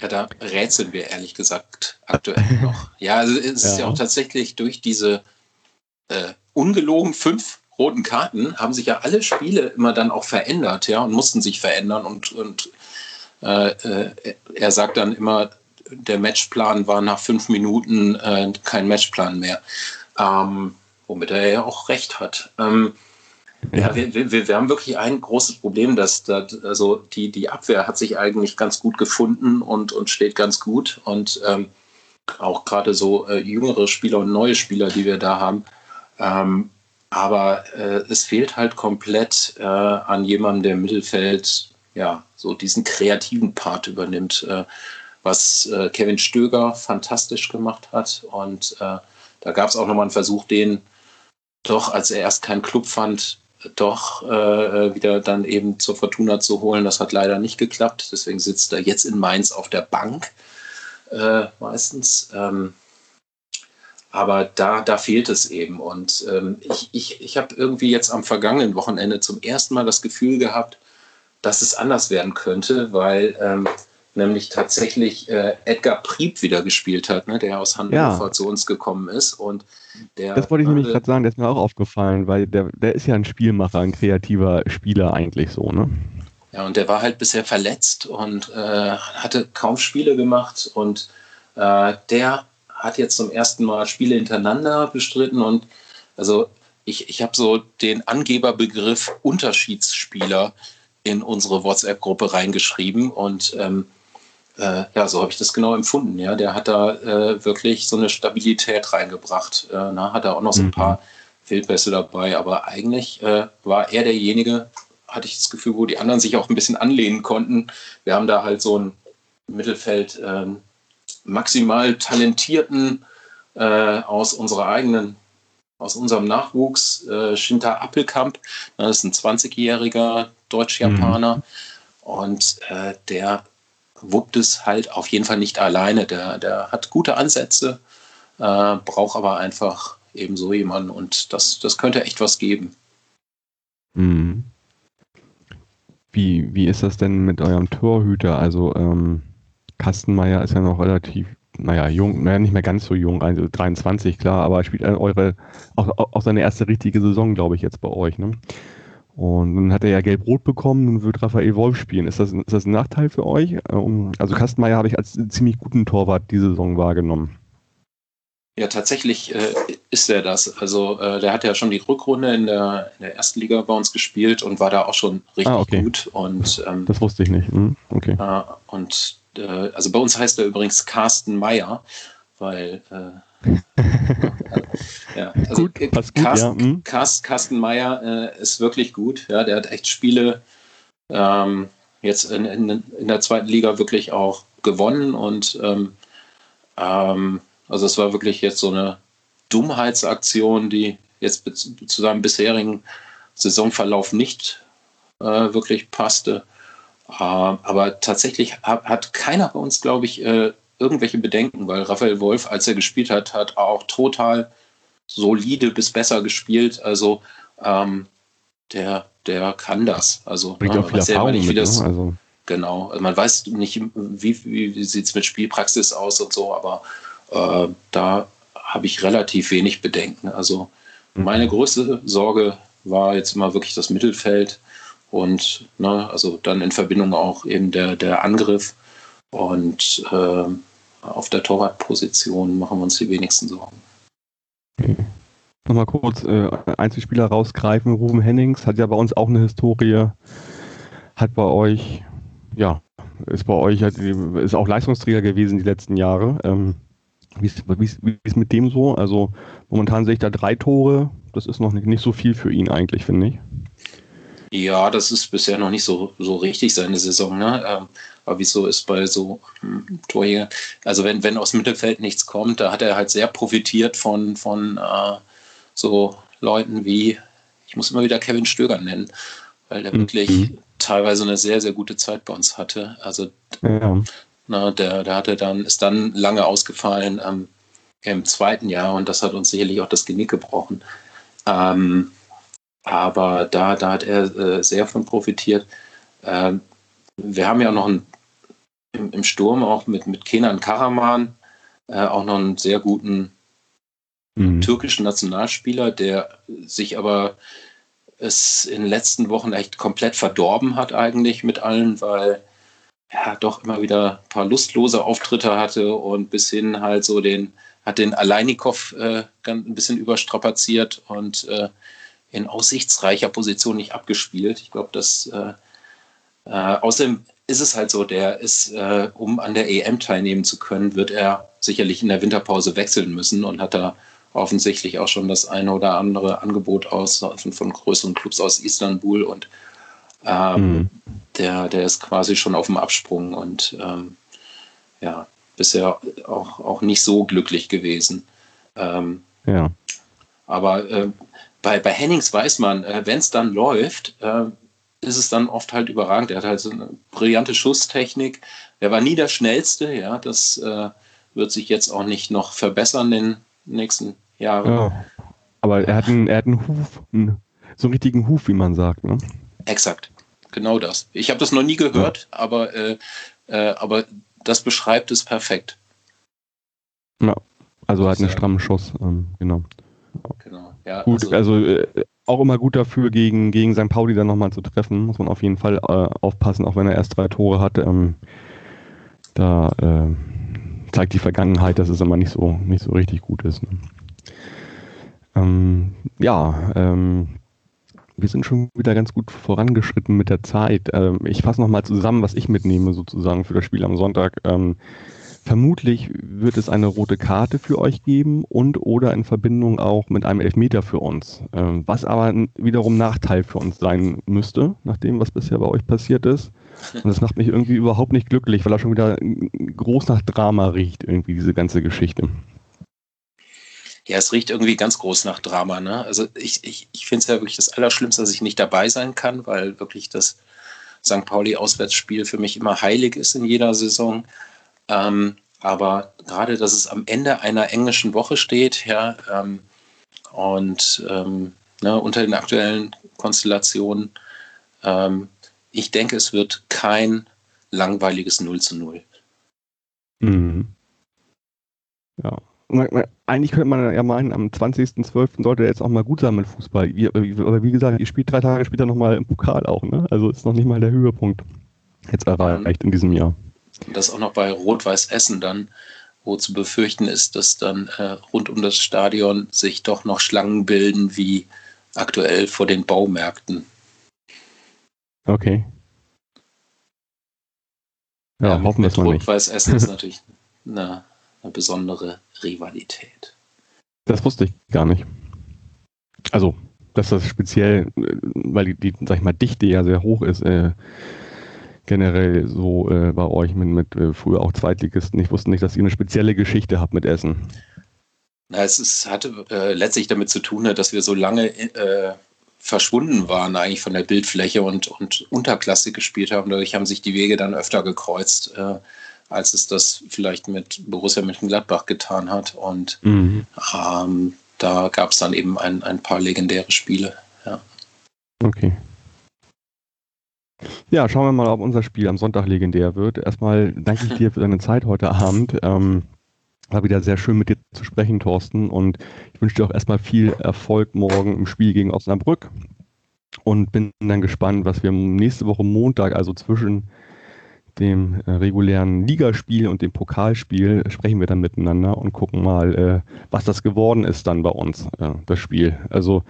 Ja, da rätseln wir ehrlich gesagt aktuell noch. Ja, also es ist ja, ja auch tatsächlich durch diese äh, ungelogen fünf roten Karten haben sich ja alle Spiele immer dann auch verändert, ja, und mussten sich verändern. Und, und äh, äh, er sagt dann immer, der Matchplan war nach fünf Minuten äh, kein Matchplan mehr. Ähm, womit er ja auch recht hat. Ähm, ja, wir, wir, wir, haben wirklich ein großes Problem, dass, dass also die, die Abwehr hat sich eigentlich ganz gut gefunden und, und steht ganz gut. Und ähm, auch gerade so äh, jüngere Spieler und neue Spieler, die wir da haben, ähm, aber äh, es fehlt halt komplett äh, an jemandem, der im Mittelfeld ja so diesen kreativen Part übernimmt, äh, was äh, Kevin Stöger fantastisch gemacht hat. Und äh, da gab es auch nochmal einen Versuch, den doch, als er erst keinen Club fand, doch äh, wieder dann eben zur Fortuna zu holen. Das hat leider nicht geklappt. Deswegen sitzt er jetzt in Mainz auf der Bank. äh, meistens. Ähm, aber da, da fehlt es eben. Und ähm, ich, ich, ich habe irgendwie jetzt am vergangenen Wochenende zum ersten Mal das Gefühl gehabt, dass es anders werden könnte, weil ähm, nämlich tatsächlich äh, Edgar Prieb wieder gespielt hat, ne, der aus Hannover ja. zu uns gekommen ist. Und der, das wollte ich nämlich gerade sagen, der ist mir auch aufgefallen, weil der, der ist ja ein Spielmacher, ein kreativer Spieler eigentlich so, ne? Ja, und der war halt bisher verletzt und äh, hatte kaum Spiele gemacht und äh, der hat jetzt zum ersten Mal Spiele hintereinander bestritten und also ich, ich habe so den Angeberbegriff Unterschiedsspieler in unsere WhatsApp-Gruppe reingeschrieben und ähm, äh, ja, so habe ich das genau empfunden. Ja, der hat da äh, wirklich so eine Stabilität reingebracht. Äh, na, hat er auch noch so ein mhm. paar Fehlpässe dabei, aber eigentlich äh, war er derjenige, hatte ich das Gefühl, wo die anderen sich auch ein bisschen anlehnen konnten. Wir haben da halt so ein Mittelfeld ähm, maximal talentierten äh, aus unserer eigenen, aus unserem Nachwuchs, äh, Shinta Appelkamp. Das ist ein 20-jähriger Deutsch-Japaner. Mhm. Und der wuppt es halt auf jeden Fall nicht alleine. Der, der hat gute Ansätze, äh, braucht aber einfach eben so jemanden und das, das könnte echt was geben. Mhm. Wie, wie ist das denn mit eurem Torhüter? Also ähm, Kastenmeier ist ja noch relativ, naja, jung, naja, nicht mehr ganz so jung, also 23, klar, aber spielt eure, auch, auch seine erste richtige Saison, glaube ich, jetzt bei euch, ne? Und dann hat er ja gelb-rot bekommen und wird Raphael Wolf spielen. Ist das, ist das ein Nachteil für euch? Ähm, also Kastenmeier habe ich als ziemlich guten Torwart diese Saison wahrgenommen. Ja, tatsächlich äh, ist er das. Also äh, der hat ja schon die Rückrunde in der, in der ersten Liga bei uns gespielt und war da auch schon richtig ah, okay. gut. Und, ähm, das wusste ich nicht. Hm, okay. Äh, und äh, also bei uns heißt er übrigens Carsten Meyer, weil äh, ja, also gut, äh, Carsten, gut, ja. Hm. Carsten Meyer äh, ist wirklich gut. Ja, der hat echt Spiele ähm, jetzt in, in, in, der zweiten Liga wirklich auch gewonnen und ähm, ähm, also es war wirklich jetzt so eine Dummheitsaktion, die jetzt zu seinem bisherigen Saisonverlauf nicht äh, wirklich passte. Äh, aber tatsächlich hat, hat, keiner bei uns, glaube ich, äh, irgendwelche Bedenken, weil Raphael Wolf, als er gespielt hat, hat auch total solide bis besser gespielt. Also ähm, der, der kann das. Also Bringt ne, auch viel Erfahrung nicht, mit, das, ne? also. Genau. Also man weiß nicht, wie, wie, sieht es mit Spielpraxis aus und so, aber äh, da habe ich relativ wenig Bedenken. Also mhm. meine größte Sorge war jetzt immer wirklich das Mittelfeld und ne, also dann in Verbindung auch eben der, der Angriff und äh, auf der Torwartposition machen wir uns die wenigsten Sorgen. Okay. Nochmal kurz äh, Einzelspieler rausgreifen. Ruben Hennings hat ja bei uns auch eine Historie, hat bei euch, ja, ist bei euch, hat, ist auch Leistungsträger gewesen die letzten Jahre. Ähm, wie ist, wie, ist, wie ist mit dem so? Also momentan sehe ich da drei Tore. Das ist noch nicht, nicht so viel für ihn eigentlich, finde ich. Ja, das ist bisher noch nicht so, so richtig seine Saison. Ne? Ähm, aber wieso ist bei so hm, Torjägern, also wenn, wenn aus Mittelfeld nichts kommt, da hat er halt sehr profitiert von, von äh, so Leuten wie, ich muss immer wieder Kevin Stöger nennen, weil der mhm. wirklich teilweise eine sehr, sehr gute Zeit bei uns hatte. Also ja. Na, der, der hatte dann, ist dann lange ausgefallen ähm, im zweiten Jahr und das hat uns sicherlich auch das Genick gebrochen. Ähm, aber da, da hat er äh, sehr von profitiert. Ähm, wir haben ja noch einen, im, im, Sturm auch mit, mit Kenan Karaman äh, auch noch einen sehr guten mhm. türkischen Nationalspieler, der sich aber es in den letzten Wochen echt komplett verdorben hat eigentlich mit allen, weil ja, doch immer wieder ein paar lustlose Auftritte hatte und bis hin halt so den, hat den Aleinikow äh, ein bisschen überstrapaziert und äh, in aussichtsreicher Position nicht abgespielt. Ich glaube, dass äh, äh, außerdem ist es halt so, der ist, äh, um an der EM teilnehmen zu können, wird er sicherlich in der Winterpause wechseln müssen und hat da offensichtlich auch schon das eine oder andere Angebot aus von, von größeren Clubs aus Istanbul und ähm, mhm. der, der ist quasi schon auf dem Absprung und ähm, ja, bisher auch, auch nicht so glücklich gewesen. Ähm, ja. Aber äh, bei, bei Hennings weiß man, äh, wenn es dann läuft, äh, ist es dann oft halt überragend. Er hat halt so eine brillante Schusstechnik. Er war nie der Schnellste, ja, das äh, wird sich jetzt auch nicht noch verbessern in den nächsten Jahren. Ja, aber er hat einen, er hat einen Huf, einen, so einen richtigen Huf, wie man sagt. Ne? Exakt, genau das. Ich habe das noch nie gehört, ja. aber, äh, äh, aber das beschreibt es perfekt. Ja, also er hat einen strammen Schuss, ähm, genau. Genau, ja. Gut, also, also äh, auch immer gut dafür, gegen, gegen St. Pauli dann nochmal zu treffen. Muss man auf jeden Fall äh, aufpassen, auch wenn er erst drei Tore hat. Ähm, da äh, zeigt die Vergangenheit, dass es immer nicht so, nicht so richtig gut ist. Ne? Ähm, ja, ähm, wir sind schon wieder ganz gut vorangeschritten mit der Zeit. Ähm, ich fasse nochmal zusammen, was ich mitnehme sozusagen für das Spiel am Sonntag. Vermutlich wird es eine rote Karte für euch geben und oder in Verbindung auch mit einem Elfmeter für uns. Ähm, was aber wiederum Nachteil für uns sein müsste, nach dem, was bisher bei euch passiert ist. Und das macht mich irgendwie überhaupt nicht glücklich, weil er schon wieder groß nach Drama riecht, irgendwie diese ganze Geschichte. Ja, es riecht irgendwie ganz groß nach Drama. Ne? Also ich, ich, ich finde es ja wirklich das Allerschlimmste, dass ich nicht dabei sein kann, weil wirklich das St. Pauli-Auswärtsspiel für mich immer heilig ist in jeder Saison. Ähm, aber gerade, dass es am Ende einer englischen Woche steht, ja, ähm, und ähm, ne, unter den aktuellen Konstellationen, ähm, ich denke, es wird kein langweiliges 0 zu 0. Mhm. Ja, eigentlich könnte man ja meinen, am 20.12. sollte er jetzt auch mal gut sein mit Fußball. Aber wie gesagt, ihr spielt drei Tage später nochmal im Pokal auch, ne? Also ist noch nicht mal der Höhepunkt jetzt erreicht in diesem Jahr. Das auch noch bei Rot-Weiß Essen dann, wo zu befürchten ist, dass dann äh, rund um das Stadion sich doch noch Schlangen bilden wie aktuell vor den Baumärkten. Okay. Ja, ja hoffen wir es mal nicht. Rot-Weiß Essen ist natürlich eine, eine besondere Rivalität. Das wusste ich gar nicht. Also, dass das speziell, äh, weil die, die sag ich mal, Dichte ja sehr hoch ist, äh, generell so äh, bei euch mit, mit äh, früher auch Zweitligisten. Ich wusste nicht, dass ihr eine spezielle Geschichte habt mit Essen. Na, es ist, hatte äh, letztlich damit zu tun, dass wir so lange äh, verschwunden waren eigentlich von der Bildfläche und, und Unterklasse gespielt haben. Dadurch haben sich die Wege dann öfter gekreuzt als es das vielleicht mit Borussia Mönchengladbach getan hat. Und mhm. ähm, da gab es dann eben ein, ein paar legendäre Spiele. Ja. Okay. Ja, schauen wir mal, ob unser Spiel am Sonntag legendär wird. Erstmal danke ich dir für deine Zeit heute Abend. Ähm, war wieder sehr schön mit dir zu sprechen, Thorsten. Und ich wünsche dir auch erstmal viel Erfolg morgen im Spiel gegen Osnabrück. Und bin dann gespannt, was wir nächste Woche Montag, also zwischen dem äh, regulären Ligaspiel und dem Pokalspiel sprechen wir dann miteinander und gucken mal, äh, was das geworden ist dann bei uns, äh, das Spiel. Also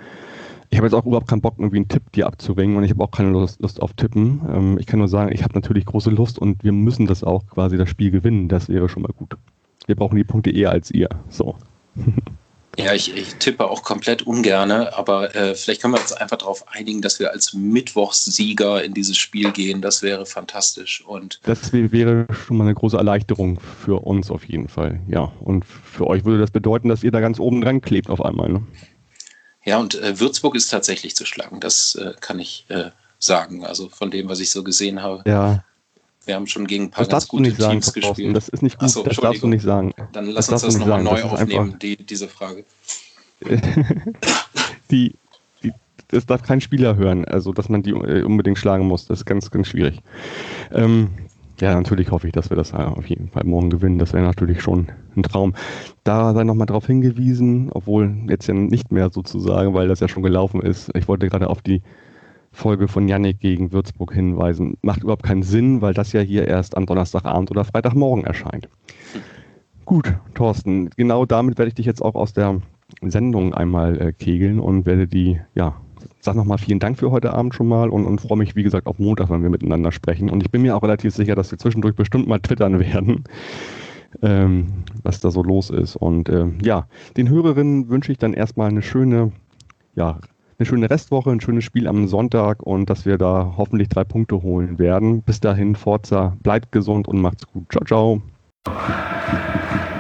ich habe jetzt auch überhaupt keinen Bock, irgendwie einen Tipp dir abzuringen und ich habe auch keine Lust, Lust auf Tippen. Ähm, ich kann nur sagen, ich habe natürlich große Lust und wir müssen das auch quasi das Spiel gewinnen. Das wäre schon mal gut. Wir brauchen die Punkte eher als ihr. So. Ja, ich, ich, tippe auch komplett ungerne, aber äh, vielleicht können wir uns einfach darauf einigen, dass wir als Mittwochssieger in dieses Spiel gehen. Das wäre fantastisch. Und das wäre schon mal eine große Erleichterung für uns auf jeden Fall. Ja, und für euch würde das bedeuten, dass ihr da ganz oben dran klebt auf einmal. Ne? Ja, und äh, Würzburg ist tatsächlich zu schlagen. Das äh, kann ich äh, sagen. Also von dem, was ich so gesehen habe. Ja, wir haben schon gegen ein paar das ganz gute Teams sagen, gespielt. Das ist nicht gut, so, das darfst du nicht sagen. Dann lass das uns das nochmal neu das aufnehmen, die, diese Frage. die, die, das darf kein Spieler hören, also dass man die äh, unbedingt schlagen muss. Das ist ganz, ganz schwierig. Ähm, ja, natürlich hoffe ich, dass wir das auf jeden Fall morgen gewinnen. Das wäre natürlich schon ein Traum. Da sei nochmal darauf hingewiesen, obwohl jetzt ja nicht mehr sozusagen, weil das ja schon gelaufen ist. Ich wollte gerade auf die Folge von Yannick gegen Würzburg hinweisen. Macht überhaupt keinen Sinn, weil das ja hier erst am Donnerstagabend oder Freitagmorgen erscheint. Gut, Thorsten, genau damit werde ich dich jetzt auch aus der Sendung einmal äh, kegeln und werde die, ja, sag nochmal vielen Dank für heute Abend schon mal und, und freue mich, wie gesagt, auf Montag, wenn wir miteinander sprechen. Und ich bin mir auch relativ sicher, dass wir zwischendurch bestimmt mal twittern werden, ähm, was da so los ist. Und äh, ja, den Hörerinnen wünsche ich dann erstmal eine schöne, ja, eine schöne Restwoche, ein schönes Spiel am Sonntag und dass wir da hoffentlich drei Punkte holen werden. Bis dahin, Forza, bleibt gesund und macht's gut. Ciao, ciao.